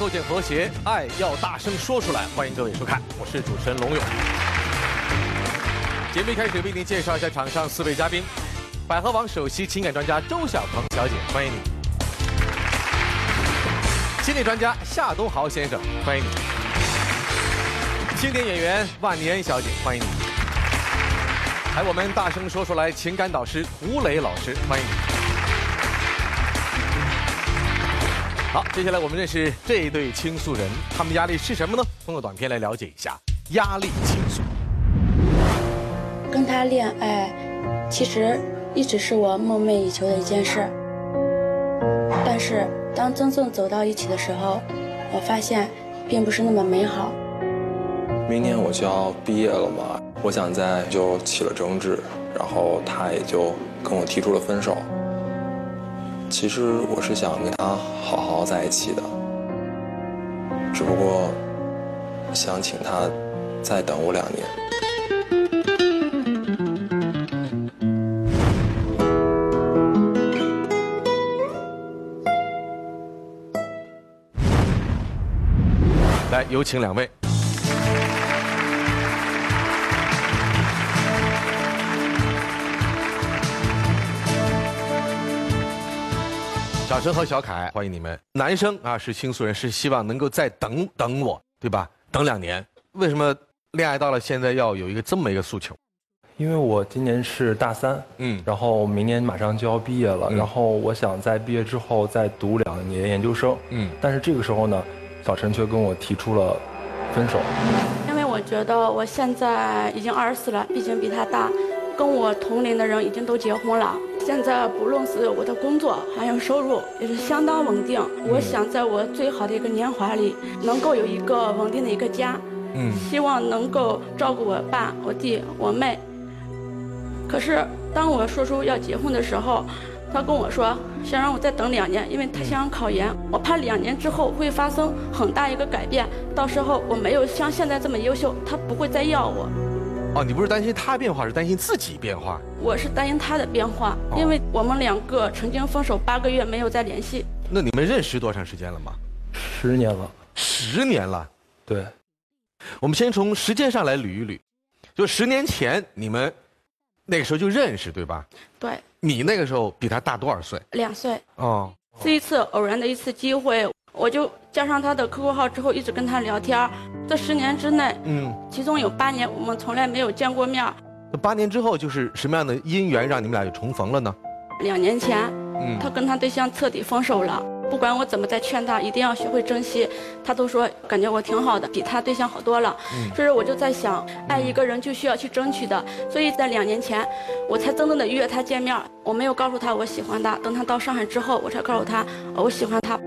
构建和谐，爱要大声说出来。欢迎各位收看，我是主持人龙勇。节目一开始为您介绍一下场上四位嘉宾：百合网首席情感专家周小鹏小姐，欢迎你；心理专家夏东豪先生，欢迎你；经典演员万年小姐，欢迎你；还有我们大声说出来情感导师胡磊老师，欢迎你。好，接下来我们认识这一对倾诉人，他们的压力是什么呢？通过短片来了解一下压力倾诉。跟他恋爱，其实一直是我梦寐以求的一件事。但是当真正走到一起的时候，我发现并不是那么美好。明年我就要毕业了嘛，我想在就起了争执，然后他也就跟我提出了分手。其实我是想跟他好好在一起的，只不过想请他再等我两年。来，有请两位。小陈和小凯，欢迎你们。男生啊是倾诉人，是希望能够再等等我，对吧？等两年。为什么恋爱到了现在要有一个这么一个诉求？因为我今年是大三，嗯然后明年马上就要毕业了，嗯然后我想在毕业之后再读两年研究生，嗯但是这个时候呢，小陈却跟我提出了分手。因为我觉得我现在已经二十四了，毕竟比他大，跟我同龄的人已经都结婚了。现在不论是我的工作还有收入，也是相当稳定。我想在我最好的一个年华里，能够有一个稳定的一个家，嗯希望能够照顾我爸、我弟、我妹。可是当我说出要结婚的时候，他跟我说想让我再等两年，因为他想考研，我怕两年之后会发生很大一个改变，到时候我没有像现在这么优秀，他不会再要我。哦，你不是担心他变化，是担心自己变化。我是担心他的变化，因为我们两个曾经分手八个月没有再联系。那你们认识多长时间了吗？十年了，十年了。对，我们先从时间上来捋一捋，就十年前你们那个时候就认识，对吧？对，你那个时候比他大多少岁？两岁哦，是一次偶然的一次机会，我就加上他的 QQ 号之后，一直跟他聊天。这十年之内，嗯，其中有八年我们从来没有见过面。那八年之后就是什么样的姻缘让你们俩又重逢了呢？两年前，嗯他跟他对象彻底分手了。不管我怎么在劝他，一定要学会珍惜，他都说感觉我挺好的，比他对象好多了。嗯所以我就在想，爱一个人就需要去争取的。所以在两年前，我才真正的约他见面。我没有告诉他我喜欢他，等他到上海之后，我才告诉他呃我喜欢他。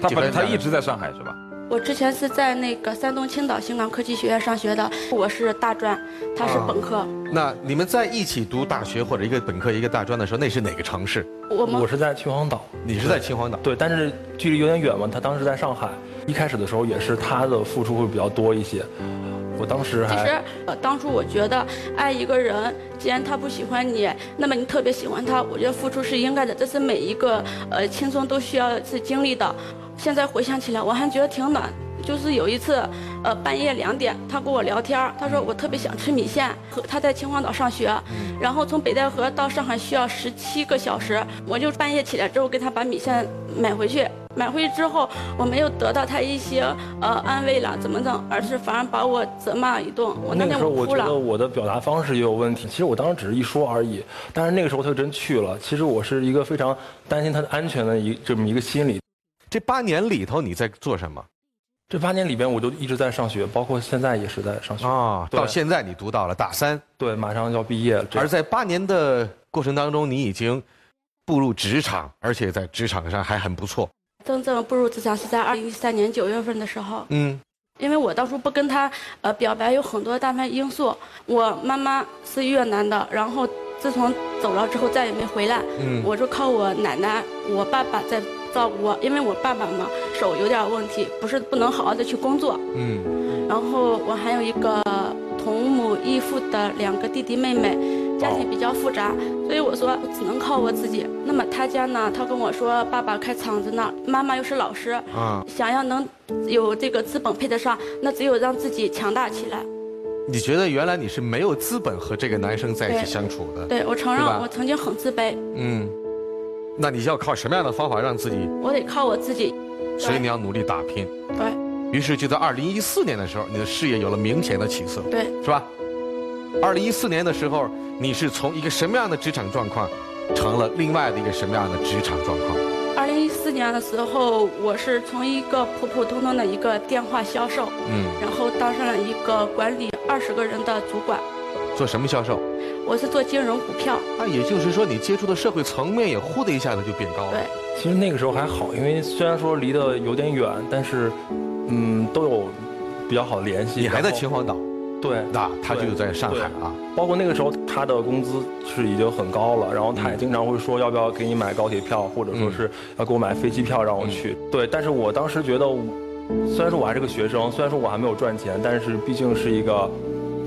他本来他一直在上海是吧？我之前是在那个山东青岛新港科技学院上学的，我是大专，他是本科。那你们在一起读大学或者一个本科一个大专的时候，那是哪个城市？我们我是在秦皇岛，你是在秦皇岛。对，但是距离有点远嘛。他当时在上海，一开始的时候也是他的付出会比较多一些。我当时其实当初我觉得爱一个人，既然他不喜欢你，那么你特别喜欢他，我觉得付出是应该的，这是每一个呃青春都需要是经历的。现在回想起来，我还觉得挺暖。就是有一次，呃，半夜两点，他跟我聊天，他说我特别想吃米线，和他在秦皇岛上学，然后从北戴河到上海需要十七个小时，我就半夜起来之后给他把米线买回去，买回去之后，我没有得到他一些呃安慰了，怎么整，而是反而把我责骂一顿。我那那个天时候我觉得哭了。我的表达方式也有问题。其实我当时只是一说而已，但是那个时候他就真去了。其实我是一个非常担心他的安全的一这么一个心理。这八年里头你在做什么？这八年里边，我就一直在上学，包括现在也是在上学啊。对到现在你读到了大三，对，马上要毕业了。而在八年的过程当中，你已经步入职场，而且在职场上还很不错。真正步入职场是在二零一三年九月份的时候，嗯，因为我当初不跟他呃表白有很多大面因素。我妈妈是越南的，然后自从走了之后再也没回来，嗯我就靠我奶奶、我爸爸在照顾我，因为我爸爸嘛手有点问题，不是不能好好的去工作。嗯，然后我还有一个同母异父的两个弟弟妹妹，家庭比较复杂，所以我说只能靠我自己。那么他家呢，他跟我说爸爸开厂子呢，妈妈又是老师，啊，想要能有这个资本配得上，那只有让自己强大起来。你觉得原来你是没有资本和这个男生在一起相处的？对我承认我曾经很自卑，嗯，那你要靠什么样的方法让自己？我得靠我自己。所以你要努力打拼。对于是就在二零一四年的时候，你的事业有了明显的起色，对，是吧？二零一四年的时候，你是从一个什么样的职场状况，成了另外的一个什么样的职场状况？二零一四年的时候，我是从一个普普通通的一个电话销售，嗯，然后当上了一个管理二十个人的主管。做什么销售？我是做金融股票，那也就是说，你接触的社会层面也忽的一下子就变高了。对。其实那个时候还好，因为虽然说离得有点远，但是，嗯，都有比较好的联系。你还在秦皇岛，对，那他就在上海啊。包括那个时候他的工资是已经很高了，然后他也经常会说要不要给你买高铁票，或者说是要给我买飞机票让我去。对，但是我当时觉得，虽然说我还是个学生，虽然说我还没有赚钱，但是毕竟是一个，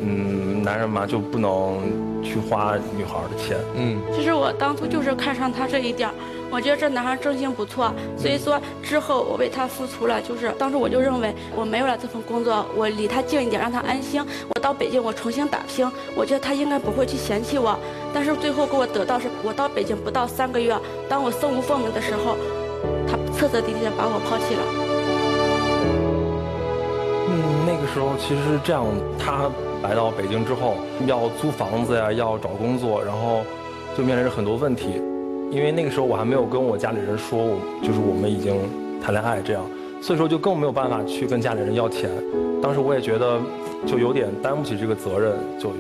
嗯，男人嘛，就不能去花女孩的钱。嗯，其实我当初就是看上他这一点，我觉得这男孩正性不错，所以说之后我为他付出了，就是当时我就认为我没有了这份工作，我离他近一点，让他安心。我到北京，我重新打拼，我觉得他应该不会去嫌弃我。但是最后给我得到是，我到北京不到三个月，当我身无分文的时候，他彻彻底底的把我抛弃了。那个时候其实是这样，他来到北京之后，要租房子呀，要找工作，然后就面临着很多问题。因为那个时候我还没有跟我家里人说，我就是我们已经谈恋爱这样，所以说就更没有办法去跟家里人要钱。当时我也觉得就有点担不起这个责任，就。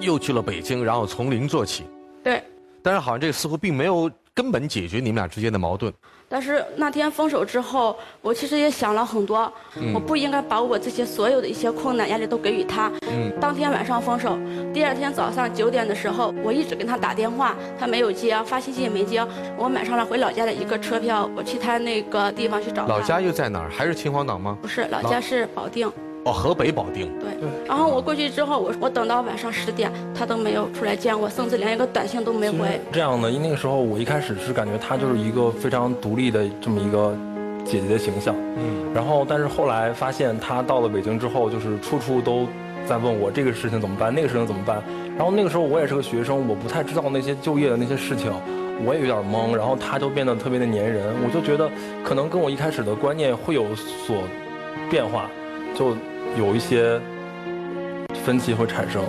又去了北京，然后从零做起。对，但是好像这个似乎并没有根本解决你们俩之间的矛盾。但是那天分手之后，我其实也想了很多，我不应该把我这些所有的一些困难压力都给予他。嗯当天晚上分手，第二天早上九点的时候，我一直跟他打电话，他没有接，发信息也没接。我买上了回老家的一个车票，我去他那个地方去找他。老家又在哪儿？还是秦皇岛吗？不是，老老家是保定。哦，河北保定。对，然后我过去之后，我我等到晚上十点，他都没有出来见我，甚至连一个短信都没回。这样的，因为那个时候我一开始是感觉她就是一个非常独立的这么一个姐姐的形象，嗯，然后但是后来发现她到了北京之后，就是处处都在问我这个事情怎么办，那个事情怎么办。然后那个时候我也是个学生，我不太知道那些就业的那些事情，我也有点懵。然后他就变得特别的粘人，我就觉得可能跟我一开始的观念会有所变化，就有一些分歧会产生。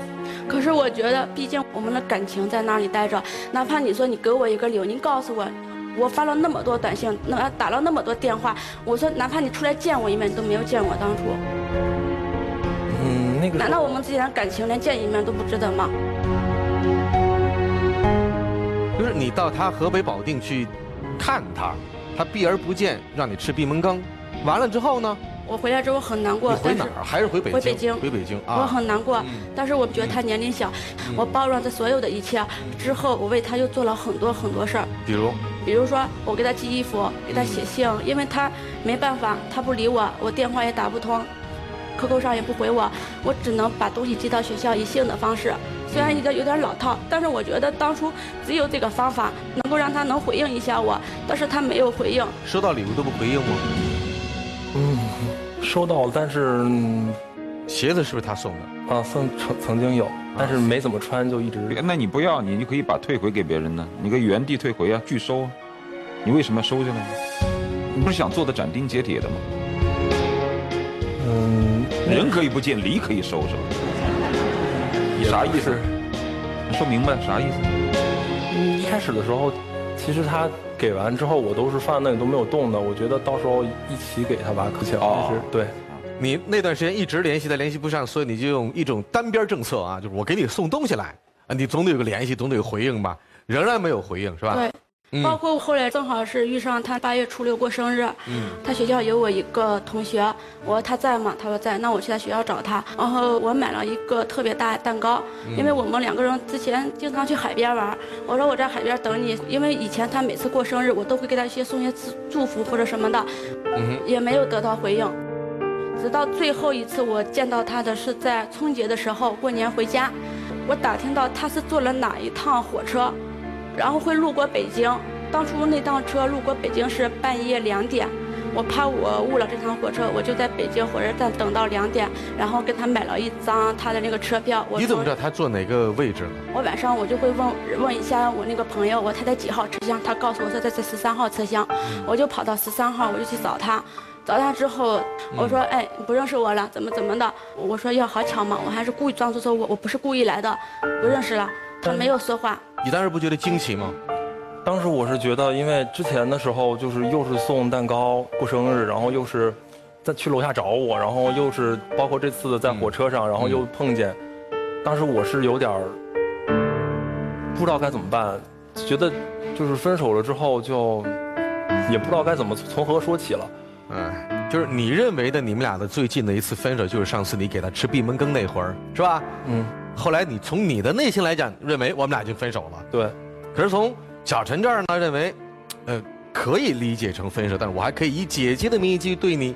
可是我觉得，毕竟我们的感情在那里待着，哪怕你说你给我一个理由，你告诉我，我发了那么多短信，那打了那么多电话，我说哪怕你出来见我一面，你都没有见我，当初，嗯，那个难道我们之间的感情连见一面都不值得吗？就是你到他河北保定去看他，他避而不见，让你吃闭门羹。完了之后呢，我回来之后很难过，回哪儿？还是回北京？回北京回北京我啊！很难过，嗯但是我觉得他年龄小，我包容他所有的一切之后，我为他又做了很多很多事儿。比如，比如说，我给他寄衣服，给他写信，因为他没办法，他不理我，我电话也打不通，QQ 上也不回我，我只能把东西寄到学校以信的方式。虽然有点有点老套，但是我觉得当初只有这个方法能够让他能回应一下我，但是他没有回应。收到礼物都不回应吗？嗯，收到了，但是嗯鞋子是不是他送的？啊，曾曾曾经有，但是没怎么穿，就一直。那你不要，你就可以把退回给别人呢，你可以原地退回啊，拒收啊。你为什么要收下来呢？你不是想做的斩钉截铁的吗？嗯，人可以不见，礼可以收，是吧？也啥意思？你说明白啥意思？嗯，一开始的时候，其实他给完之后，我都是放在那里都没有动的。我觉得到时候一起给他吧，可巧。哦但是对，你那段时间一直联系他联系不上，所以你就用一种单边政策啊，就是我给你送东西来啊，你总得有个联系，总得有回应吧？仍然没有回应是吧？对，嗯。包括后来正好是遇上他八月初六过生日，嗯。他学校有我一个同学，我说他在吗？他说在，那我去他学校找他，然后我买了一个特别大的蛋糕，嗯。因为我们两个人之前经常去海边玩，我说我在海边等你，因为以前他每次过生日，我都会给他一些送些祝祝福或者什么的，嗯也没有得到回应。直到最后一次我见到他的是在春节的时候，过年回家，我打听到他是坐了哪一趟火车，然后会路过北京。当初那趟车路过北京是半夜两点，我怕我误了这趟火车，我就在北京火车站等到两点，然后跟他买了一张他的那个车票。我你怎么知道他坐哪个位置呢？我晚上我就会问问一下我那个朋友，我他在几号车厢？他告诉我说他在这十三号车厢，我就跑到十三号，我就去找他。找他之后，我说：“哎，你不认识我了，怎么怎么的？”我说：“要好巧嘛，我还是故意装作说我我不是故意来的，不认识了。”他没有说话。你当时不觉得惊奇吗？当时我是觉得，因为之前的时候就是又是送蛋糕过生日，然后又是在去楼下找我，然后又是包括这次在火车上，然后又碰见，当时我是有点儿不知道该怎么办，觉得就是分手了之后就也不知道该怎么从何说起了。嗯，就是你认为的你们俩的最近的一次分手，就是上次你给他吃闭门羹那会儿，是吧？嗯，后来你从你的内心来讲，认为我们俩已经分手了。对，可是从小陈这儿呢，认为，呃，可以理解成分手，但是我还可以以姐姐的名义继续对你，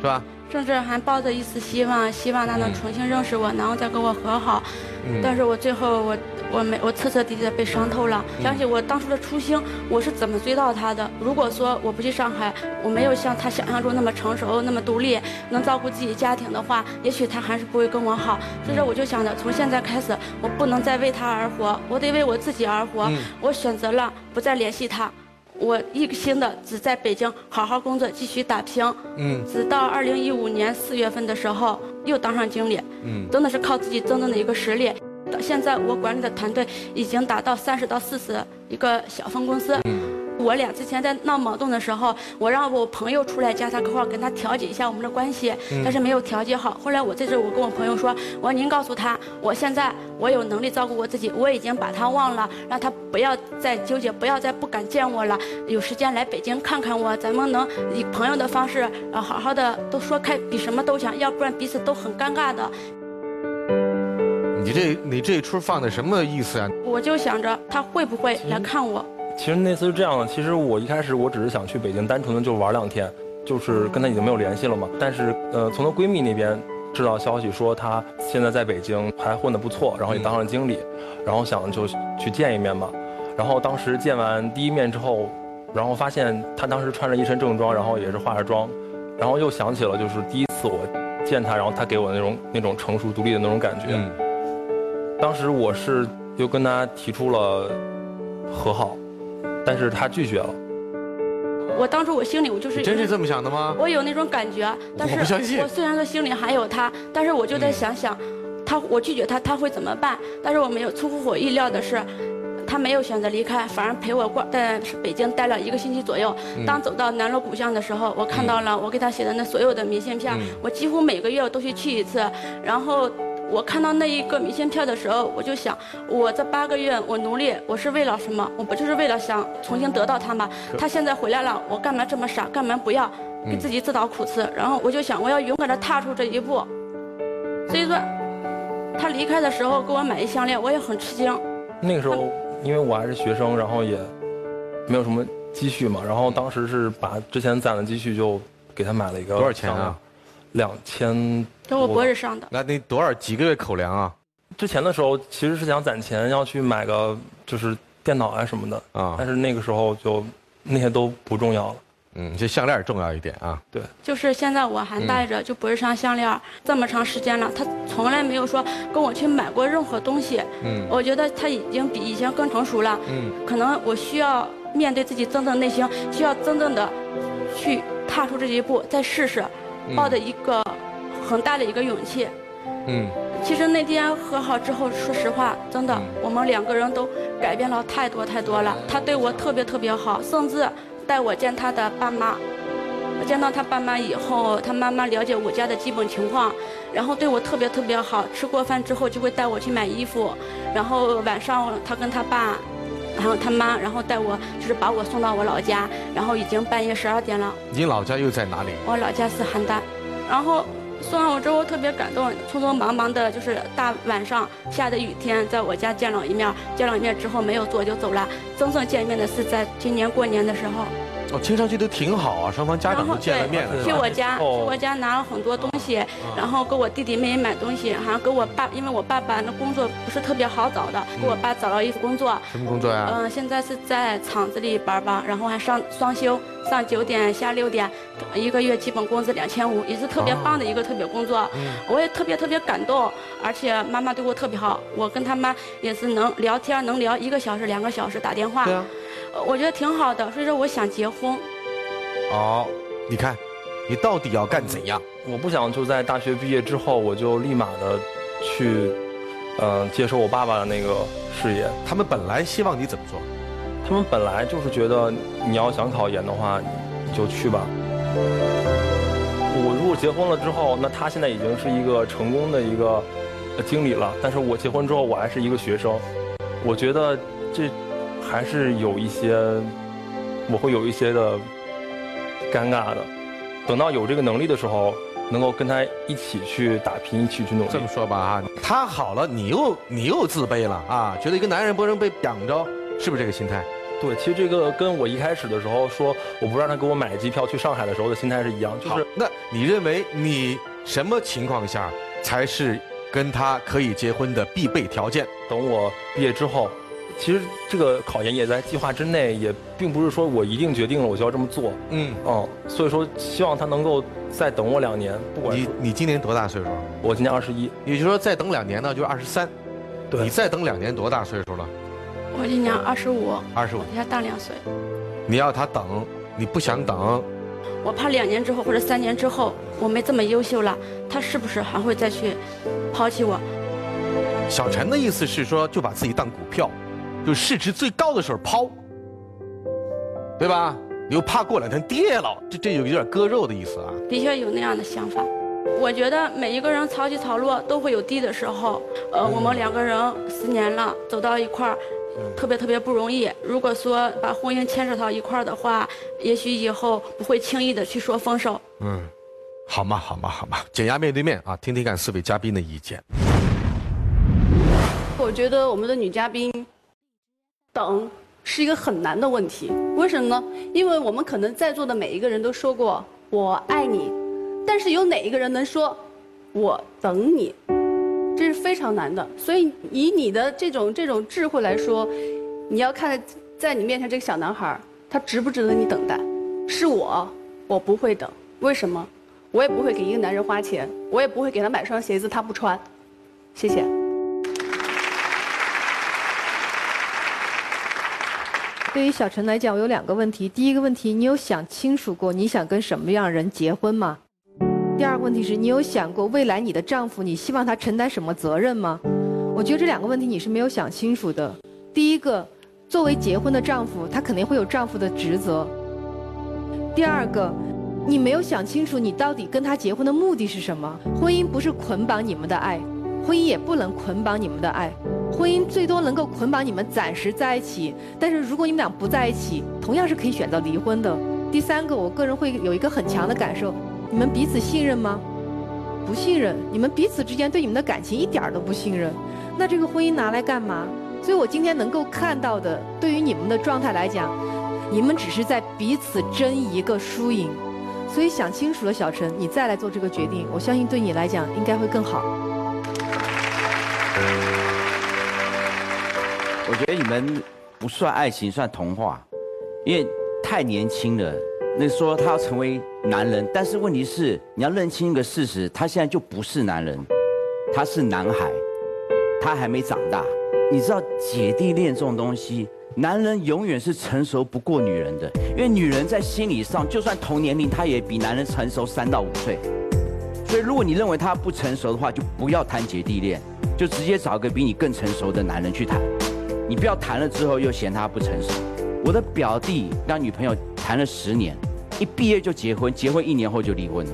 是吧？甚至还抱着一丝希望，希望他能重新认识我，然后再跟我和好。嗯但是我最后我我没我彻彻底底的被伤透了。想起我当初的初心，我是怎么追到他的？如果说我不去上海，我没有像他想象中那么成熟、那么独立，能照顾自己家庭的话，也许他还是不会跟我好。所以说，我就想着从现在开始，我不能再为他而活，我得为我自己而活。嗯我选择了不再联系他。我一心的只在北京好好工作，继续打拼。嗯直到二零一五年四月份的时候，又当上经理，嗯真的是靠自己真正的一个实力。到现在我管理的团队已经达到三十到四十一个小分公司。我俩之前在闹矛盾的时候，我让我朋友出来加他客号，跟他调解一下我们的关系，但是没有调解好。后来我这次我跟我朋友说，我说您告诉他，我现在我有能力照顾我自己，我已经把他忘了，让他不要再纠结，不要再不敢见我了。有时间来北京看看我，咱们能以朋友的方式，呃，好好的都说开，比什么都强，要不然彼此都很尴尬的。你这你这一出放的什么意思啊？我就想着他会不会来看我。其实那次是这样的，其实我一开始我只是想去北京，单纯的就玩两天，就是跟她已经没有联系了嘛。但是呃，从她闺蜜那边知道消息说她现在在北京还混得不错，然后也当上经理，然后想就去见一面嘛。然后当时见完第一面之后，然后发现她当时穿着一身正装，然后也是化着妆，然后又想起了就是第一次我见她，然后她给我那种那种成熟独立的那种感觉。嗯当时我是又跟她提出了和好，但是她拒绝了。我当初我心里我就是真是这么想的吗？我有那种感觉，但是我虽然说心里还有他，但是我就在想想，他我拒绝他他会怎么办？但是我没有出乎我意料的是。他没有选择离开，反而陪我过在北京待了一个星期左右。嗯当走到南锣鼓巷的时候，我看到了我给他写的那所有的明信片，嗯我几乎每个月我都去去一次。然后我看到那一个明信片的时候，我就想，我这八个月我努力，我是为了什么？我不就是为了想重新得到他吗？他现在回来了，我干嘛这么傻？干嘛不要？给自己自讨苦吃。然后我就想，我要勇敢的踏出这一步。所以说，他离开的时候给我买一项链，我也很吃惊。那个时候，因为我还是学生，然后也没有什么积蓄嘛，然后当时是把之前攒的积蓄就给他买了一个多少钱啊？两千。跟我博士上的。那你多少几个月口粮啊？之前的时候其实是想攒钱要去买个就是电脑啊什么的啊但是那个时候就那些都不重要了。嗯，这项链重要一点啊。对，就是现在我还戴着，就不是上项链儿，这么长时间了，他从来没有说跟我去买过任何东西。嗯我觉得他已经比以前更成熟了。嗯可能我需要面对自己真正内心，需要真正的去踏出这一步，再试试，嗯抱着一个很大的一个勇气。嗯，其实那天和好之后，说实话，真的，我们两个人都改变了太多太多了。他对我特别特别好，甚至带我见他的爸妈。我见到他爸妈以后，他妈妈了解我家的基本情况，然后对我特别特别好。吃过饭之后就会带我去买衣服，然后晚上他跟他爸，然后他妈，然后带我就是把我送到我老家，然后已经半夜十二点了。你老家又在哪里？我老家是邯郸，然后送完我之后特别感动，匆匆忙忙的，就是大晚上下的雨天，在我家见了一面，见了一面之后没有坐就走了。真正见面的是在今年过年的时候。哦，听上去都挺好啊，双方家长都见了面了。去我家，去我家拿了很多东西，然后给我弟弟妹妹买东西，好像给我爸，因为我爸爸那工作不是特别好找的，给我爸找了一份工作。什么工作呀？嗯，现在是在厂子里班吧，然后还上双休，上九点下六点，一个月基本工资两千五，也是特别棒的一个特别工作。嗯，我也特别特别感动，而且妈妈对我特别好，我跟他妈也是能聊天，能聊一个小时、两个小时打电话。对啊。我觉得挺好的，所以说我想结婚。哦，你看，你到底要干怎样？我不想就在大学毕业之后，我就立马的去，嗯，接受我爸爸的那个事业。他们本来希望你怎么做？他们本来就是觉得你要想考研的话，你就去吧。我如果结婚了之后，那他现在已经是一个成功的一个经理了，但是我结婚之后我还是一个学生，我觉得这。还是有一些，我会有一些的尴尬的。等到有这个能力的时候，能够跟他一起去打拼，一起去努力。这么说吧啊，他好了，你又你又自卑了啊，觉得一个男人不能被养着，是不是这个心态？对，其实这个跟我一开始的时候说我不让他给我买机票去上海的时候的心态是一样。就是那你认为你什么情况下才是跟他可以结婚的必备条件？等我毕业之后。其实这个考研也在计划之内，也并不是说我一定决定了我就要这么做。嗯，哦，所以说希望他能够再等我两年。不管你你今年多大岁数？我今年二十一，也就是说再等两年呢，就二十三。对，你再等两年多大岁数了？我今年二十五。二十五，比他大两岁。你要他等，你不想等？我怕两年之后或者三年之后我没这么优秀了，他是不是还会再去抛弃我？小陈的意思是说，就把自己当股票。就市值最高的时候抛，对吧？你又怕过两天跌了，这这有有点割肉的意思啊。的确有那样的想法。我觉得每一个人潮起潮落都会有低的时候。呃，我们两个人十年了，走到一块儿，特别特别不容易。如果说把婚姻牵扯到一块儿的话，也许以后不会轻易的去说分手。嗯，好嘛，好嘛，好嘛，减压面对面啊，听听看四位嘉宾的意见。我觉得我们的女嘉宾。等是一个很难的问题，为什么呢？因为我们可能在座的每一个人都说过“我爱你”，但是有哪一个人能说“我等你”？这是非常难的。所以以你的这种这种智慧来说，你要看在你面前这个小男孩，他值不值得你等待？是我，我不会等。为什么？我也不会给一个男人花钱，我也不会给他买双鞋子他不穿。谢谢。对于小陈来讲，我有两个问题。第一个问题，你有想清楚过你想跟什么样人结婚吗？第二个问题是你有想过未来你的丈夫，你希望他承担什么责任吗？我觉得这两个问题你是没有想清楚的。第一个，作为结婚的丈夫，他肯定会有丈夫的职责。第二个，你没有想清楚你到底跟他结婚的目的是什么？婚姻不是捆绑你们的爱，婚姻也不能捆绑你们的爱。婚姻最多能够捆绑你们暂时在一起，但是如果你们俩不在一起，同样是可以选择离婚的。第三个，我个人会有一个很强的感受：你们彼此信任吗？不信任，你们彼此之间对你们的感情一点都不信任。那这个婚姻拿来干嘛？所以我今天能够看到的，对于你们的状态来讲，你们只是在彼此争一个输赢。所以想清楚了，小陈，你再来做这个决定，我相信对你来讲应该会更好。我觉得你们不算爱情，算童话，因为太年轻了。那说他要成为男人，但是问题是你要认清一个事实，他现在就不是男人，他是男孩，他还没长大。你知道姐弟恋这种东西，男人永远是成熟不过女人的，因为女人在心理上就算同年龄，她也比男人成熟三到五岁。所以如果你认为他不成熟的话，就不要谈姐弟恋，就直接找个比你更成熟的男人去谈。你不要谈了之后又嫌他不成熟。我的表弟跟女朋友谈了十年，一毕业就结婚，结婚一年后就离婚了。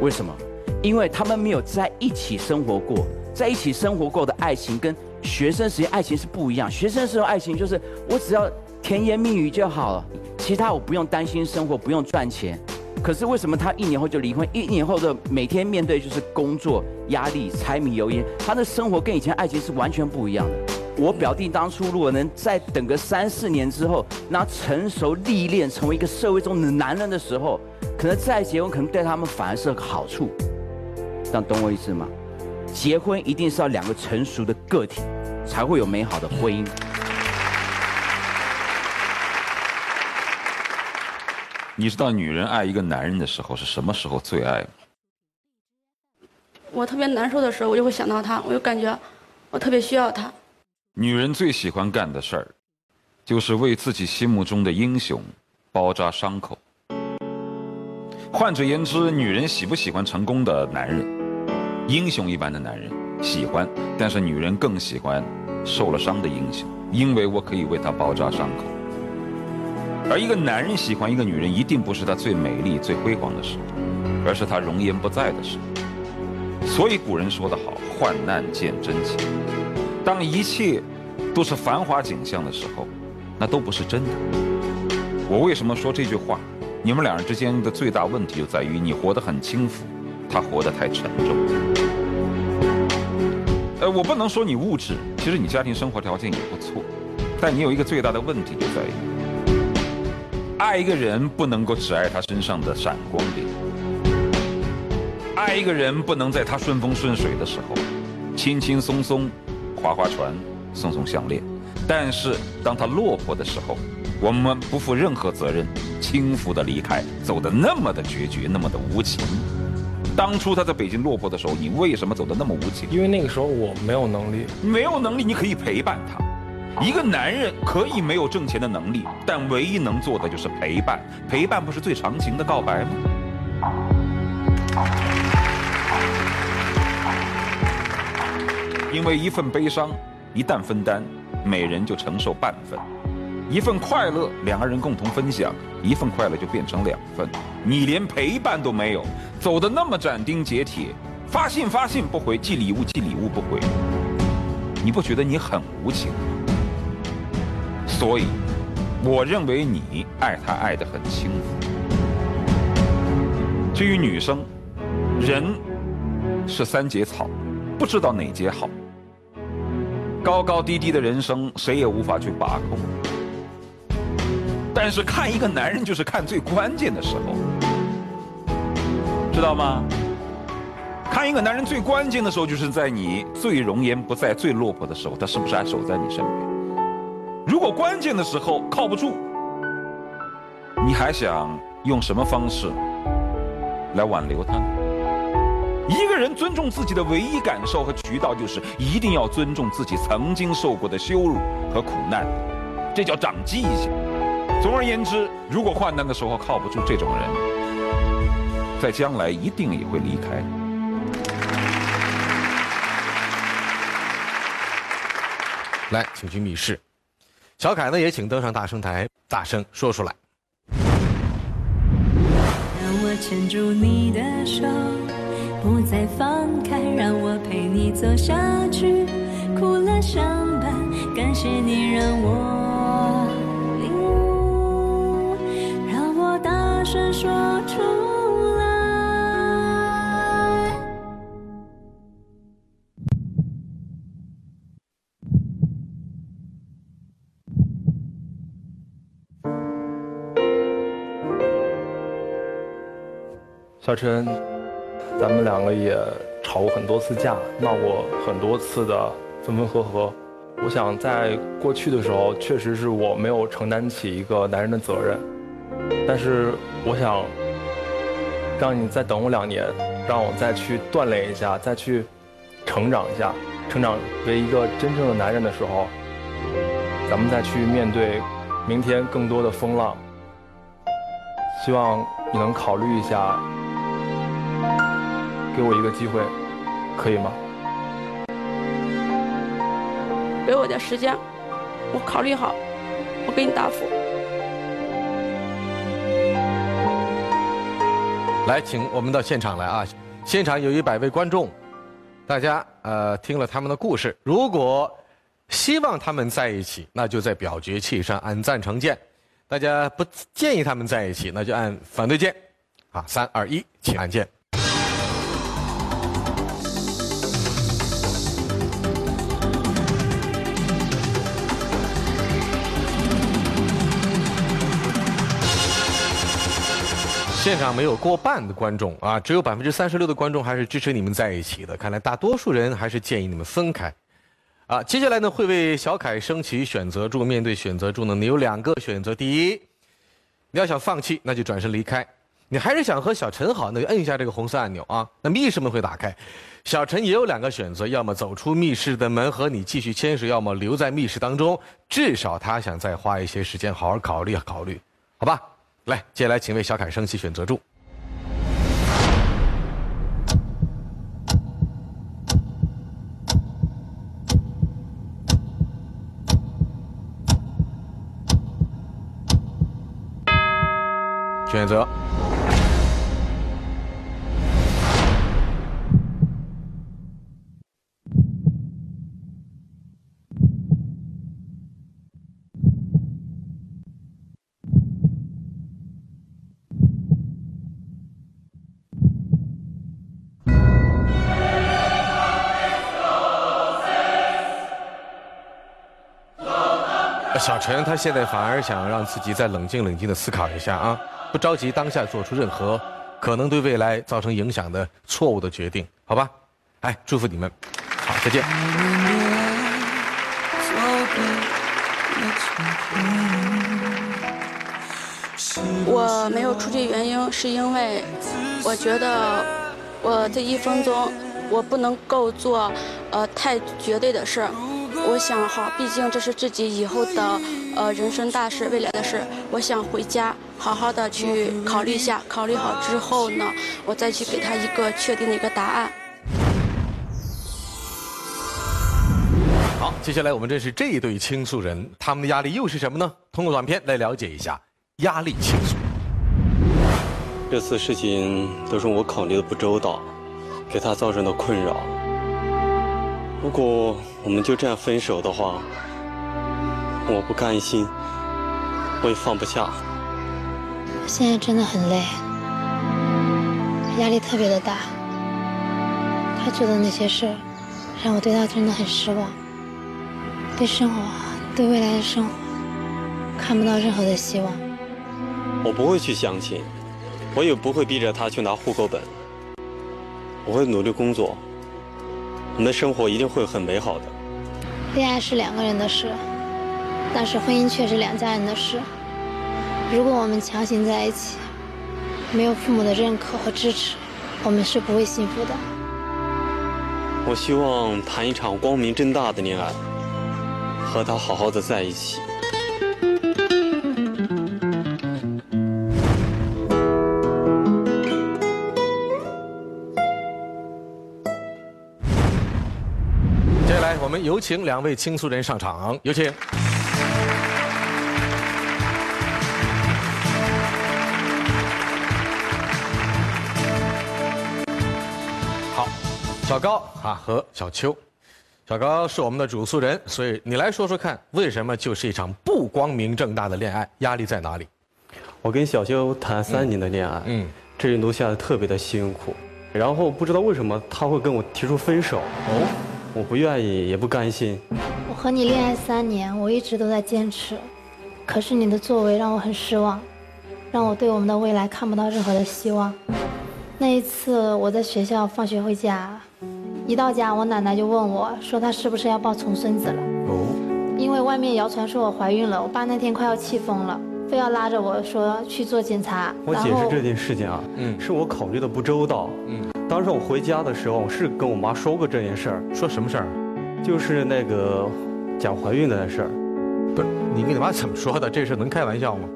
为什么？因为他们没有在一起生活过，在一起生活过的爱情跟学生时期爱情是不一样。学生时候爱情就是我只要甜言蜜语就好了，其他我不用担心生活，不用赚钱。可是为什么他一年后就离婚？一年后的每天面对就是工作压力、柴米油盐，他的生活跟以前爱情是完全不一样的。我表弟当初如果能再等个三四年之后，那成熟历练，成为一个社会中的男人的时候，可能再结婚，可能对他们反而是个好处。这样懂我意思吗？结婚一定是要两个成熟的个体，才会有美好的婚姻。你知道女人爱一个男人的时候是什么时候最爱吗？我特别难受的时候，我就会想到他，我就感觉我特别需要他。女人最喜欢干的事儿，就是为自己心目中的英雄包扎伤口。换者言之，女人喜不喜欢成功的男人，英雄一般的男人喜欢，但是女人更喜欢受了伤的英雄，因为我可以为他包扎伤口。而一个男人喜欢一个女人，一定不是他最美丽、最辉煌的时候，而是他容颜不在的时候。所以古人说得好：“患难见真情。”当一切都是繁华景象的时候，那都不是真的。我为什么说这句话？你们两人之间的最大问题就在于你活得很轻浮，他活得太沉重。呃，我不能说你物质，其实你家庭生活条件也不错，但你有一个最大的问题就在于。爱一个人不能够只爱他身上的闪光点，爱一个人不能在他顺风顺水的时候，轻轻松松划划船、送送项链，但是当他落魄的时候，我们不负任何责任，轻浮的离开，走的那么的决绝，那么的无情。当初他在北京落魄的时候，你为什么走的那么无情？因为那个时候我没有能力，没有能力，你可以陪伴他。一个男人可以没有挣钱的能力，但唯一能做的就是陪伴。陪伴不是最长情的告白吗？因为一份悲伤，一旦分担，每人就承受半分；一份快乐，两个人共同分享，一份快乐就变成两份。你连陪伴都没有，走的那么斩钉截铁，发信发信不回，寄礼物寄礼物不回，你不觉得你很无情？所以，我认为你爱他爱得很轻浮。至于女生，人是三节草，不知道哪节好。高高低低的人生，谁也无法去把控。但是看一个男人，就是看最关键的时候，知道吗？看一个男人最关键的时候，就是在你最容颜不在、最落魄的时候，他是不是还守在你身边？如果关键的时候靠不住，你还想用什么方式来挽留他呢？一个人尊重自己的唯一感受和渠道，就是一定要尊重自己曾经受过的羞辱和苦难，这叫长记性。总而言之，如果患难的时候靠不住这种人，在将来一定也会离开。来，请去密室。小凯呢，也请登上大声台，大声说出来。让我牵住你的手，不再放开，让我陪你走下去，苦乐相伴。感谢你让我领悟，让我大声说出来。小陈，咱们两个也吵过很多次架，闹过很多次的分分合合。我想在过去的时候，确实是我没有承担起一个男人的责任。但是我想让你再等我两年，让我再去锻炼一下，再去成长一下，成长为一个真正的男人的时候，咱们再去面对明天更多的风浪。希望你能考虑一下。给我一个机会，可以吗？给我点时间，我考虑好，我给你答复。来，请我们到现场来啊！现场有一百位观众，大家呃听了他们的故事，如果希望他们在一起，那就在表决器上按赞成键；大家不建议他们在一起，那就按反对键。啊，三二一，请按键。现场没有过半的观众啊，只有百分之三十六的观众还是支持你们在一起的。看来大多数人还是建议你们分开。啊，接下来呢会为小凯升起选择柱。面对选择柱呢，你有两个选择：第一，你要想放弃，那就转身离开；你还是想和小陈好，那就摁一下这个红色按钮啊。那密室门会打开。小陈也有两个选择：要么走出密室的门和你继续牵手，要么留在密室当中。至少他想再花一些时间好好考虑考虑，好吧？来，接下来请为小凯升起选择柱。选择。小陈他现在反而想让自己再冷静冷静的思考一下啊，不着急当下做出任何可能对未来造成影响的错误的决定，好吧？哎，祝福你们，好，再见。我没有出去原因是因为我觉得我这一分钟我不能够做呃太绝对的事儿。我想好，毕竟这是自己以后的呃人生大事，未来的事。我想回家好好的去考虑一下，考虑好之后呢，我再去给他一个确定的一个答案。好，接下来我们认识这一对倾诉人，他们的压力又是什么呢？通过短片来了解一下压力倾诉。这次事情都是我考虑的不周到，给他造成的困扰。如果我们就这样分手的话，我不甘心，我也放不下。现在真的很累，压力特别的大。他做的那些事，让我对他真的很失望。对生活，对未来的生活，看不到任何的希望。我不会去相亲，我也不会逼着他去拿户口本。我会努力工作。我们的生活一定会很美好的。恋爱是两个人的事，但是婚姻却是两家人的事。如果我们强行在一起，没有父母的认可和支持，我们是不会幸福的。我希望谈一场光明正大的恋爱，和他好好的在一起。有请两位倾诉人上场，有请。好，小高啊和小邱，小高是我们的主诉人，所以你来说说看，为什么就是一场不光明正大的恋爱，压力在哪里？我跟小邱谈三年的恋爱，嗯，这一路下来特别的辛苦，然后不知道为什么他会跟我提出分手，哦。我不愿意，也不甘心。我和你恋爱三年，我一直都在坚持，可是你的作为让我很失望，让我对我们的未来看不到任何的希望。那一次我在学校放学回家，一到家我奶奶就问我说她是不是要抱重孙子了？哦。因为外面谣传说我怀孕了，我爸那天快要气疯了，非要拉着我说去做检查。我解释这件事情啊，嗯，是我考虑的不周到，嗯。当时我回家的时候，我是跟我妈说过这件事儿。说什么事儿？就是那个讲怀孕的那事儿。不是，你跟你妈怎么说的？这事能开玩笑吗？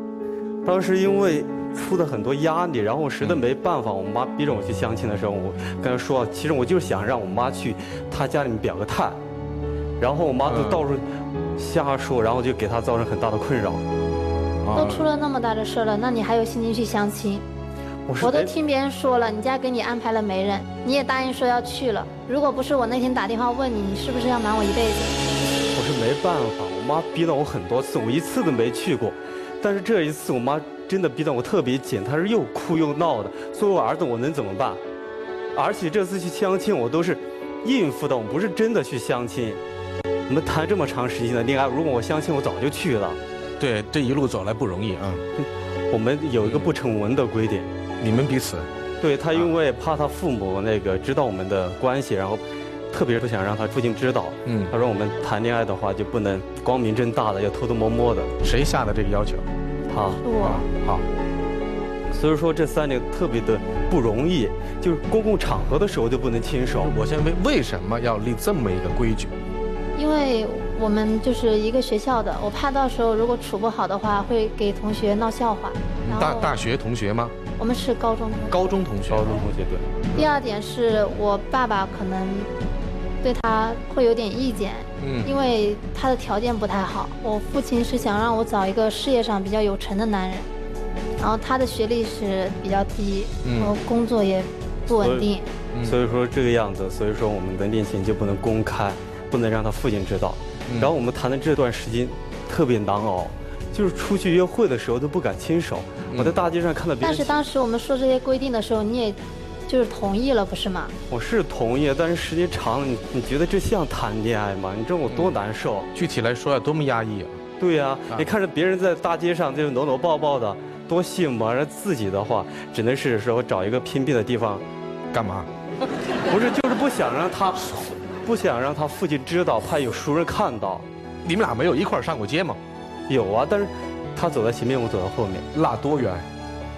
当时因为出的很多压力，然后我实在没办法，我妈逼着我去相亲的时候，我跟她说，其实我就是想让我妈去她家里面表个态，然后我妈就到处瞎说，然后就给她造成很大的困扰。都出了那么大的事了，那你还有心情去相亲？我都听别人说了，你家给你安排了媒人，你也答应说要去了。如果不是我那天打电话问你，你是不是要瞒我一辈子？我是没办法，我妈逼到我很多次，我一次都没去过。但是这一次，我妈真的逼得我特别紧，她是又哭又闹的。作为我儿子，我能怎么办？而且这次去相亲，我都是应付的，我不是真的去相亲。我们谈这么长时间的恋爱，如果我相亲，我早就去了。对，这一路走来不容易啊。我们有一个不成文的规定，你们彼此。对他，因为怕他父母那个知道我们的关系，然后特别不想让他父亲知道。嗯他说我们谈恋爱的话就不能光明正大的，要偷偷摸摸的。谁下的这个要求？他。我。好。所以说这三年特别的不容易，就是公共场合的时候就不能牵手。我先问，为什么要立这么一个规矩？因为我们就是一个学校的，我怕到时候如果处不好的话，会给同学闹笑话。大大学同学吗？我们是高中同学。高中同学。高中同学对。第二点是我爸爸可能对他会有点意见，嗯因为他的条件不太好。我父亲是想让我找一个事业上比较有成的男人，然后他的学历是比较低，嗯然后工作也不稳定。所以说这个样子，所以说我们的恋情就不能公开，不能让他父亲知道。嗯然后我们谈的这段时间特别难熬，就是出去约会的时候都不敢牵手。我在大街上看到别人但是当时我们说这些规定的时候，你也就是同意了，不是吗？我是同意，但是时间长了，你你觉得这像谈恋爱吗？你知道我多难受？具体来说啊多么压抑啊！对呀、你看着别人在大街上就搂搂抱抱的，多幸福啊！而自己的话，只能是说找一个偏僻的地方，干嘛？不是，就是不想让他，不想让他父亲知道，怕有熟人看到。你们俩没有一块儿上过街吗？有啊，但是他走在前面，我走在后面。拉多远？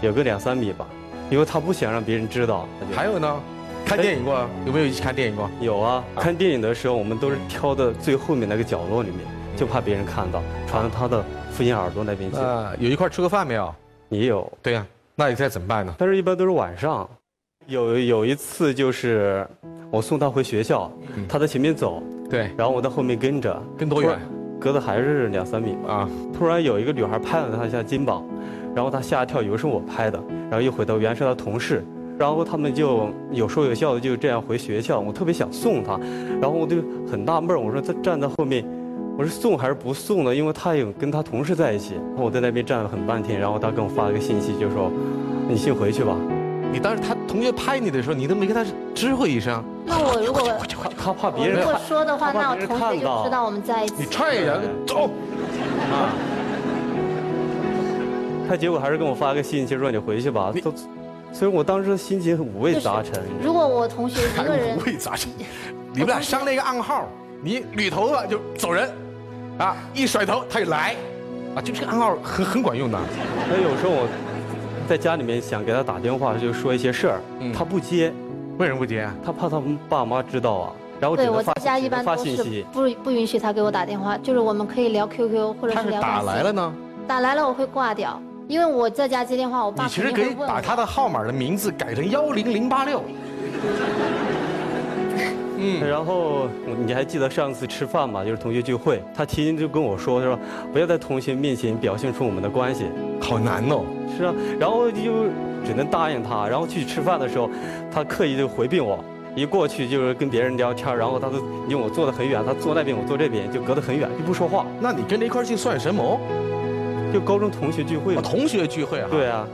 有个两三米吧，因为他不想让别人知道。还有呢？看电影过？有没有一起看电影过？有啊，看电影的时候，我们都是挑的最后面那个角落里面，就怕别人看到，传到他的父亲耳朵那边去。啊，有一块吃个饭没有？也有。对呀、那你该怎么办呢？但是一般都是晚上。有有一次就是我送他回学校，他在前面走，对，然后我在后面跟着。跟多远？隔的还是两三米吧。啊。突然有一个女孩拍了他一下肩膀，然后他吓一跳，以为是我拍的，然后一回头原来是他同事。然后他们就有说有笑的就这样回学校，我特别想送他，然后我就很纳闷，我说他站在后面，我是送还是不送呢？因为他有跟他同事在一起，我在那边站了很半天，然后他跟我发了个信息，就说你先回去吧。你当时他同学拍你的时候，你都没跟他知会一声？那我如果他怕别人我如果说的话，那我同学就知道我们在一起。你踹一下，走。啊。他结果还是跟我发个信息说你回去吧，都，所以我当时心情很五味杂陈。如果我同学一个人五，味杂陈。你们俩商量一个暗号，你捋头发就走人，啊，一甩头他就来，啊，就这个暗号很很管用的。那有时候我在家里面想给他打电话，就说一些事儿，他不接，为什么不接啊？他怕他们爸妈知道啊，然后对我家一般发都是信息。不不允许他给我打电话，就是我们可以聊 QQ 或者是聊打短信来了呢？打来了我会挂掉，因为我在家接电话，我爸你其实可以。把他的号码的名字改成幺零零八六。嗯，然后你还记得上次吃饭吗？就是同学聚会，他提前就跟我说，他说不要在同学面前表现出我们的关系。好难哦。是啊，然后就只能答应他。然后去吃饭的时候，他刻意就回避我，一过去就是跟别人聊天，然后他都因为我坐得很远，他坐那边，我坐这边，就隔得很远，就不说话。那你跟着一块儿去算什么？哦就高中同学聚会嘛。同学聚会啊？对啊，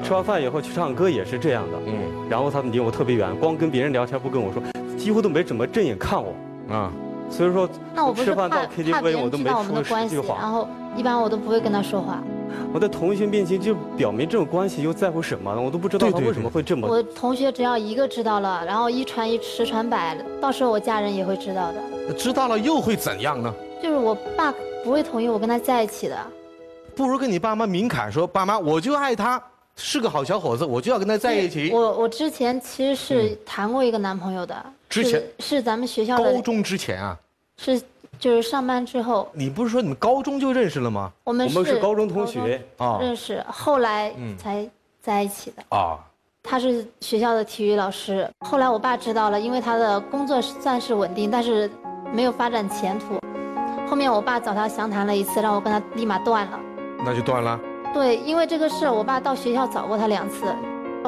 吃完饭以后去唱歌也是这样的。嗯。然后他们离我特别远，光跟别人聊天不跟我说，几乎都没怎么正眼看我。啊。所以说，那我不是吃饭到怕怕别 KTV 我人知道我们都没说的关系十句，话。然后一般我都不会跟他说话。我在同学面前就表明这种关系，又在乎什么呢？我都不知道他为什么会这么。我同学只要一个知道了，然后一传一，十传百，到时候我家人也会知道的。知道了又会怎样呢？就是我爸不会同意我跟他在一起的。不如跟你爸妈明侃说，爸妈，我就爱他，是个好小伙子，我就要跟他在一起。我我之前其实是谈过一个男朋友的。之前是是咱们学校的。高中之前啊。是就是上班之后。你不是说你们高中就认识了吗？我们我们是高中同学啊。认识，后来嗯才在一起的。啊，他是学校的体育老师，后来我爸知道了，因为他的工作算是稳定，但是没有发展前途。后面我爸找他详谈了一次，让我跟他立马断了。那就断了。对，因为这个事，我爸到学校找过他两次。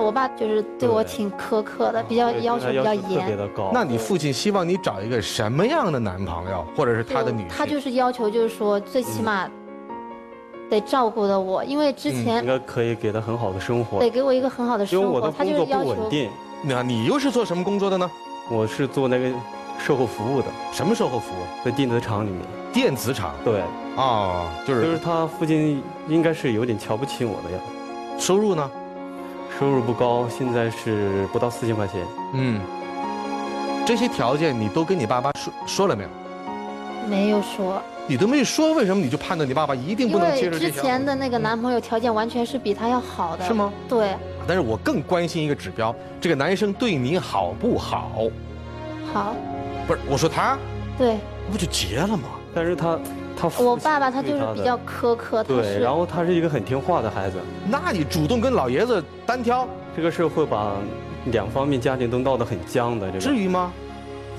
我爸就是对我挺苛刻的，比较要求比较严。那你父亲希望你找一个什么样的男朋友，或者是他的女他就是要求，就是说最起码得照顾的我，因为之前应该可以给他很好的生活，得给我一个很好的生活。因为我的工作不稳定。那你又是做什么工作的呢？我是做那个售后服务的。什么售后服务？在电子厂里面。电子厂。对。啊，就是。就是他父亲应该是有点瞧不起我的样子。收入呢？收入不高，现在是不到四千块钱。嗯，这些条件你都跟你爸爸说说了没有？没有说。你都没说，为什么你就判断你爸爸一定不能接受这之前的那个男朋友条件完全是比他要好的。是吗？对。但是我更关心一个指标，这个男生对你好不好？好。不是，我说他。对。不就结了吗？但是他。我爸爸他就是比较苛刻，对，然后他是一个很听话的孩子。那你主动跟老爷子单挑，这个事会把两方面家庭都闹得很僵的。这个至于吗？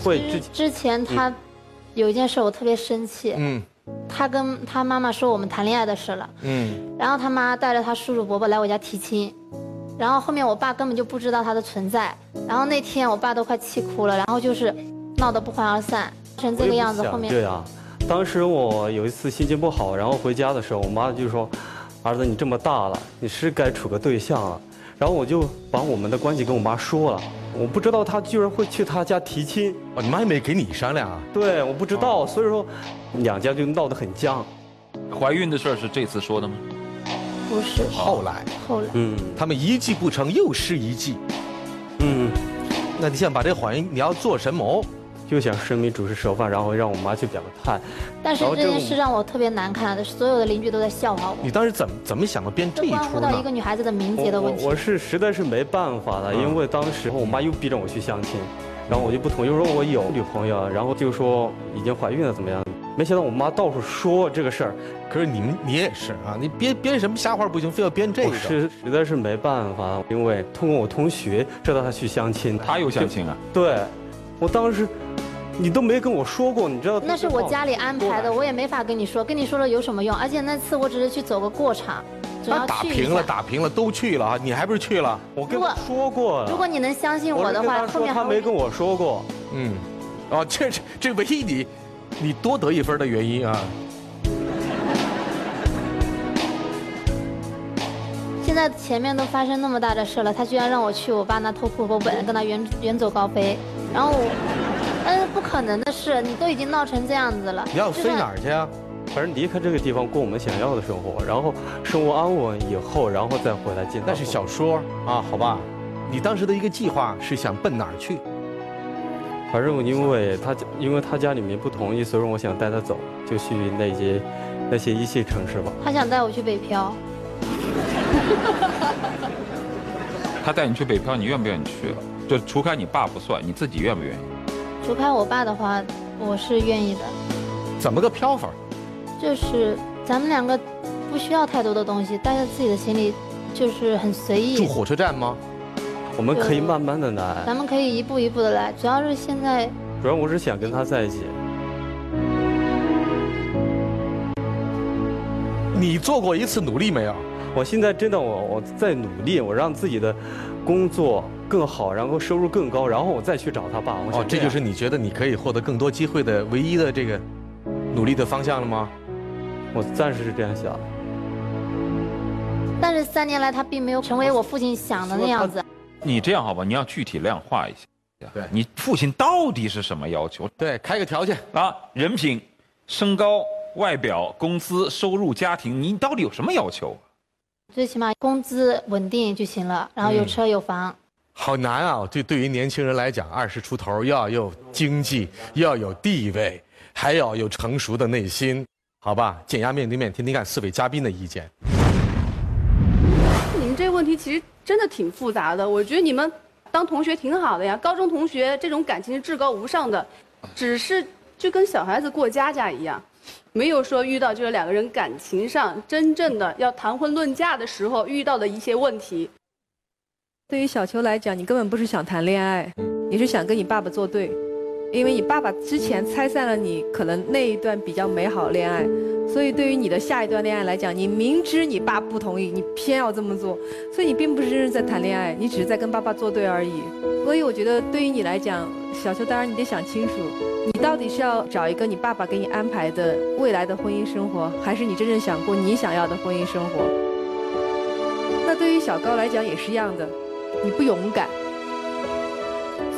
会之之前他有一件事我特别生气，嗯，他跟他妈妈说我们谈恋爱的事了，嗯，然后他妈带着他叔叔伯伯来我家提亲，然后后面我爸根本就不知道他的存在，然后那天我爸都快气哭了，然后就是闹得不欢而散，成这个样子，后面对啊。当时我有一次心情不好，然后回家的时候，我妈就说：“儿子，你这么大了，你是该处个对象了。”然后我就把我们的关系跟我妈说了。我不知道她居然会去她家提亲。哦，你妈也没给你商量啊？对，我不知道，所以说两家就闹得很僵。怀孕的事儿是这次说的吗？不是，后来。后来。嗯，他们一计不成又施一计。嗯，那你想把这怀孕，你要做什么？就想生米煮成熟饭，然后让我妈去表个态。但是这件事让我特别难看的，所有的邻居都在笑话我。你当时怎么怎么想到编这一出关乎到一个女孩子的名节的问题。我是实在是没办法了，因为当时我妈又逼着我去相亲，然后我就不同意，说我有女朋友，然后就说已经怀孕了怎么样？没想到我妈到处说这个事儿，可是你们你也是啊，你编编什么瞎话不行，非要编这个。是实在是没办法，因为通过我同学知道他去相亲，他又相亲啊？对，我当时。你都没跟我说过，你知道？那是我家里安排的，我也没法跟你说，跟你说了有什么用？而且那次我只是去走个过场，那打平了，打平了，都去了啊！你还不是去了？我跟你说过了。如果你能相信我的话，后面他没跟我说过。嗯，哦，这这这唯一你你多得一分的原因啊！现在前面都发生那么大的事了，他居然让我去我爸那偷户口本，跟他远远走高飞，然后。但是不可能的事，你都已经闹成这样子了。你要飞哪儿去啊？反正离开这个地方，过我们想要的生活，然后生活安稳以后，然后再回来见。那是小说啊，好吧？你当时的一个计划是想奔哪儿去？反正因为他因为他家里面不同意，所以我想带他走，就去那些那些一线城市吧。他想带我去北漂。他带你去北漂，你愿不愿意去？就除开你爸不算，你自己愿不愿意？除开我爸的话，我是愿意的。怎么个漂法？就是咱们两个不需要太多的东西，带着自己的行李，就是很随意。住火车站吗？我们可以慢慢的来。咱们可以一步一步的来，主要是现在。主要我是想跟他在一起。你做过一次努力没有？我现在真的我我在努力，我让自己的工作。更好，然后收入更高，然后我再去找他爸。哦，这就是你觉得你可以获得更多机会的唯一的这个努力的方向了吗？我暂时是这样想。但是三年来他并没有成为我父亲想的那样子。你这样好吧？你要具体量化一下。对，你父亲到底是什么要求？对，开个条件啊，人品、身高、外表、工资、收入、家庭，你到底有什么要求？最起码工资稳定就行了，然后有车有房。好难啊！对，对于年轻人来讲，二十出头要有经济，要有地位，还要有成熟的内心，好吧？减压面对面，听听看四位嘉宾的意见。你们这个问题其实真的挺复杂的。我觉得你们当同学挺好的呀，高中同学这种感情是至高无上的，只是就跟小孩子过家家一样，没有说遇到就是两个人感情上真正的要谈婚论嫁的时候遇到的一些问题。对于小球来讲，你根本不是想谈恋爱，你是想跟你爸爸作对，因为你爸爸之前拆散了你可能那一段比较美好恋爱，所以对于你的下一段恋爱来讲，你明知你爸不同意，你偏要这么做，所以你并不是真正在谈恋爱，你只是在跟爸爸作对而已。所以我觉得对于你来讲，小球当然你得想清楚，你到底是要找一个你爸爸给你安排的未来的婚姻生活，还是你真正想过你想要的婚姻生活？那对于小高来讲也是一样的。你不勇敢，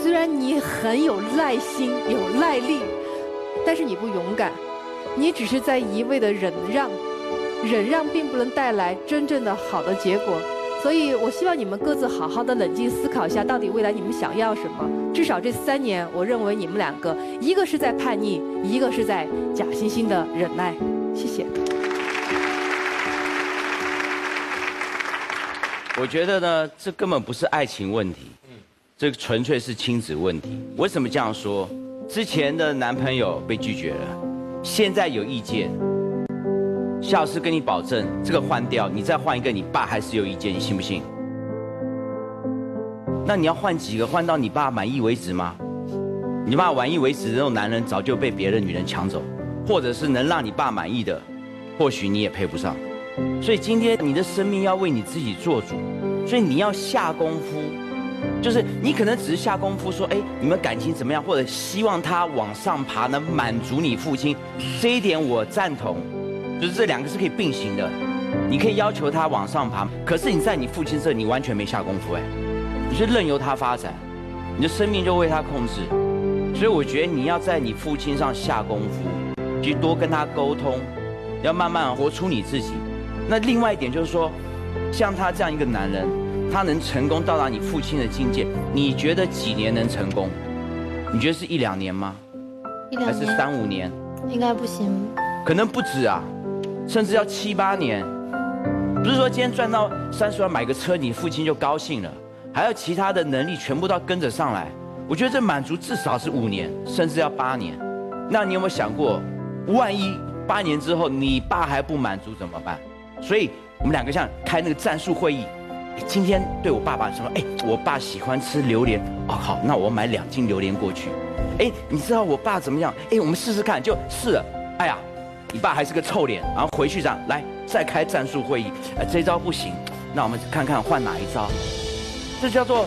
虽然你很有耐心、有耐力，但是你不勇敢，你只是在一味的忍让，忍让并不能带来真正的好的结果。所以我希望你们各自好好的冷静思考一下，到底未来你们想要什么。至少这三年，我认为你们两个，一个是在叛逆，一个是在假惺惺的忍耐。谢谢。我觉得呢，这根本不是爱情问题，这纯粹是亲子问题。为什么这样说？之前的男朋友被拒绝了，现在有意见。夏老师跟你保证，这个换掉，你再换一个，你爸还是有意见，你信不信？那你要换几个，换到你爸满意为止吗？你爸满意为止，这种男人早就被别的女人抢走，或者是能让你爸满意的，或许你也配不上。所以今天你的生命要为你自己做主，所以你要下功夫，就是你可能只是下功夫说，哎，你们感情怎么样，或者希望他往上爬，能满足你父亲，这一点我赞同，就是这两个是可以并行的，你可以要求他往上爬，可是你在你父亲这你完全没下功夫哎，你是任由他发展，你的生命就为他控制，所以我觉得你要在你父亲上下功夫，去多跟他沟通，要慢慢活出你自己。那另外一点就是说，像他这样一个男人，他能成功到达你父亲的境界，你觉得几年能成功？你觉得是一两年吗？一两年？还是三五年？应该不行。可能不止啊，甚至要七八年。不是说今天赚到三十万买个车，你父亲就高兴了，还有其他的能力全部都要跟着上来。我觉得这满足至少是五年，甚至要八年。那你有没有想过，万一八年之后你爸还不满足怎么办？所以，我们两个像开那个战术会议。今天对我爸爸说：“哎，我爸喜欢吃榴莲。哦，好，那我买两斤榴莲过去。哎，你知道我爸怎么样？哎，我们试试看，就试了。哎呀，你爸还是个臭脸。然后回去这样，来再开战术会议。哎，这招不行，那我们看看换哪一招？这叫做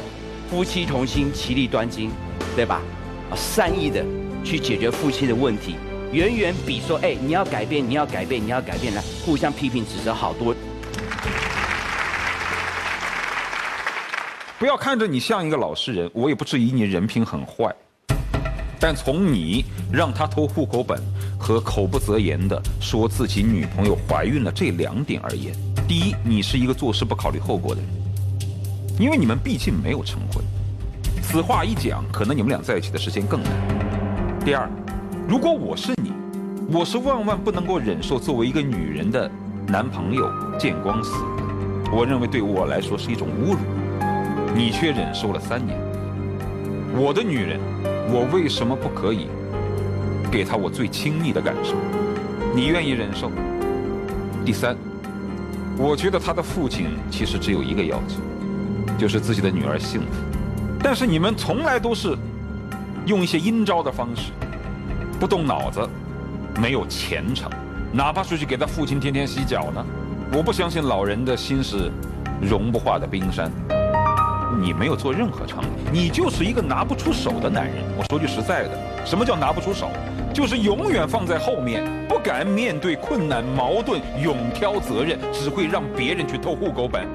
夫妻同心，其利断金，对吧？啊，善意的去解决父亲的问题。”远远比说，哎，你要改变，你要改变，你要改变，来互相批评指责好多。不要看着你像一个老实人，我也不质疑你人品很坏，但从你让他偷户口本和口不择言的说自己女朋友怀孕了这两点而言，第一，你是一个做事不考虑后果的人，因为你们毕竟没有成婚，此话一讲，可能你们俩在一起的时间更难。第二。如果我是你，我是万万不能够忍受作为一个女人的男朋友见光死。我认为对我来说是一种侮辱，你却忍受了三年。我的女人，我为什么不可以给她我最亲密的感受？你愿意忍受？第三，我觉得他的父亲其实只有一个要求，就是自己的女儿幸福。但是你们从来都是用一些阴招的方式。不动脑子，没有前程，哪怕出去给他父亲天天洗脚呢？我不相信老人的心是融不化的冰山。你没有做任何尝试，你就是一个拿不出手的男人。我说句实在的，什么叫拿不出手？就是永远放在后面，不敢面对困难矛盾，勇挑责任，只会让别人去偷户口本。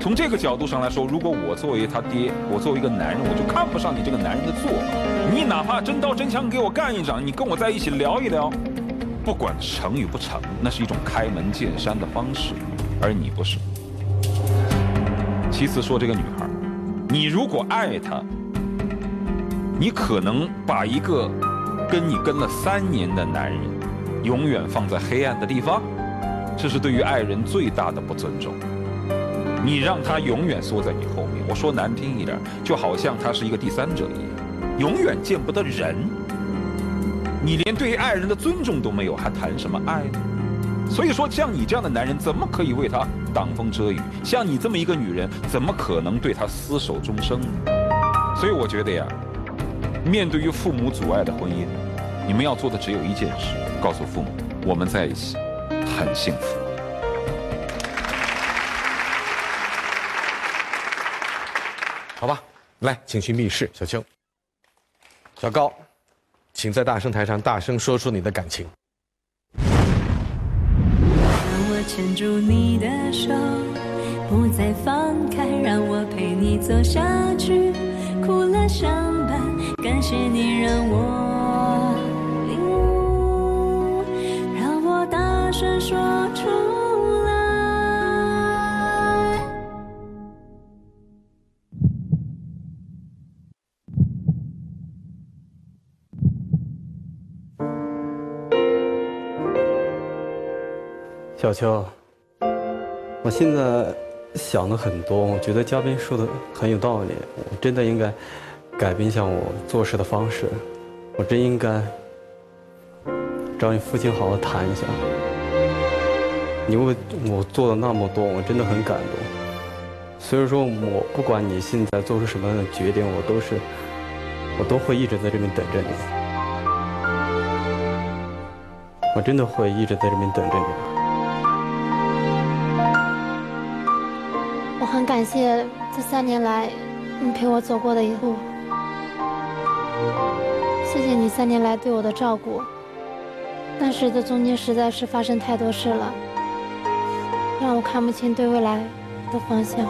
从这个角度上来说，如果我作为他爹，我作为一个男人，我就看不上你这个男人的做法。你哪怕真刀真枪给我干一场，你跟我在一起聊一聊，不管成与不成，那是一种开门见山的方式，而你不是。其次说这个女孩，你如果爱她，你可能把一个跟你跟了三年的男人，永远放在黑暗的地方，这是对于爱人最大的不尊重。你让他永远缩在你后面，我说难听一点，就好像他是一个第三者一样，永远见不得人。你连对爱人的尊重都没有，还谈什么爱呢？所以说，像你这样的男人，怎么可以为他挡风遮雨？像你这么一个女人，怎么可能对他厮守终生？所以我觉得呀，面对于父母阻碍的婚姻，你们要做的只有一件事：告诉父母，我们在一起很幸福。好吧，来，请去密室。小青、小高，请在大声台上大声说出你的感情。让我牵住你的手，不再放开，让我陪你走下去，苦乐相伴。感谢你让我领悟，让我大声说出小秋，我现在想的很多，我觉得嘉宾说的很有道理，我真的应该改变一下我做事的方式，我真应该找你父亲好好谈一下，你为我做了那么多，我真的很感动。所以说我不管你现在做出什么样的决定，我都是我都会一直在这边等着你，我真的会一直在这边等着你。感谢这三年来你陪我走过的一路，谢谢你三年来对我的照顾。但是这中间实在是发生太多事了，让我看不清对未来的方向。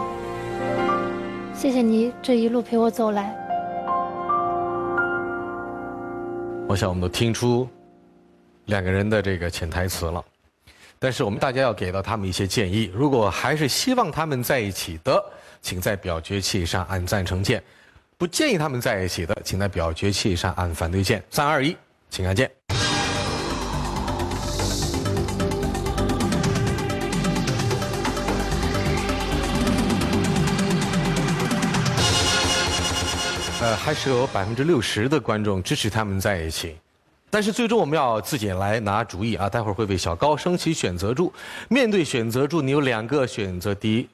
谢谢你这一路陪我走来。我想我们都听出两个人的这个潜台词了，但是我们大家要给到他们一些建议。如果还是希望他们在一起的，请在表决器上按赞成键；不建议他们在一起的，请在表决器上按反对键。三二一，请按键。呃，还是有百分之六十的观众支持他们在一起，但是最终我们要自己来拿主意啊！待会儿会为小高升起选择柱。面对选择柱，你有两个选择：第一，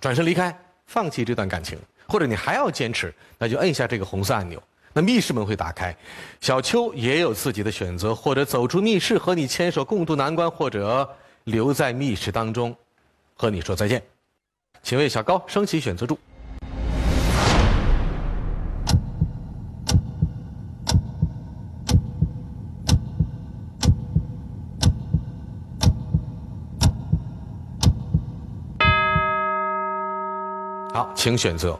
转身离开，放弃这段感情；或者你还要坚持，那就摁下这个红色按钮。那密室门会打开，小邱也有自己的选择：或者走出密室和你牵手共度难关，或者留在密室当中和你说再见。请为小高升起选择柱。好，请选择。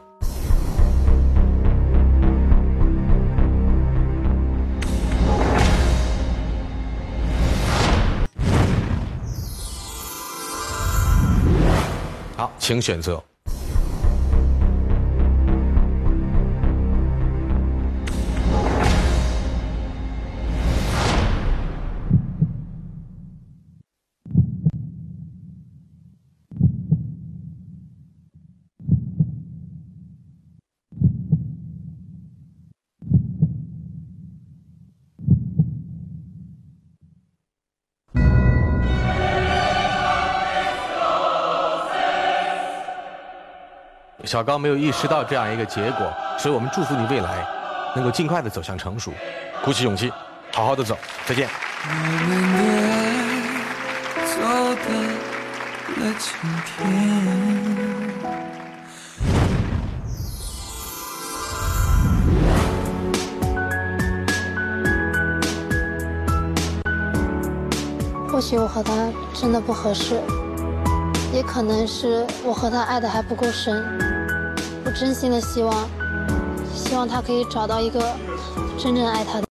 好，请选择。小高没有意识到这样一个结果，所以我们祝福你未来能够尽快的走向成熟，鼓起勇气，好好的走。再见。我们走到了今天。或许我和他真的不合适，也可能是我和他爱的还不够深。真心的希望，希望他可以找到一个真正爱他的。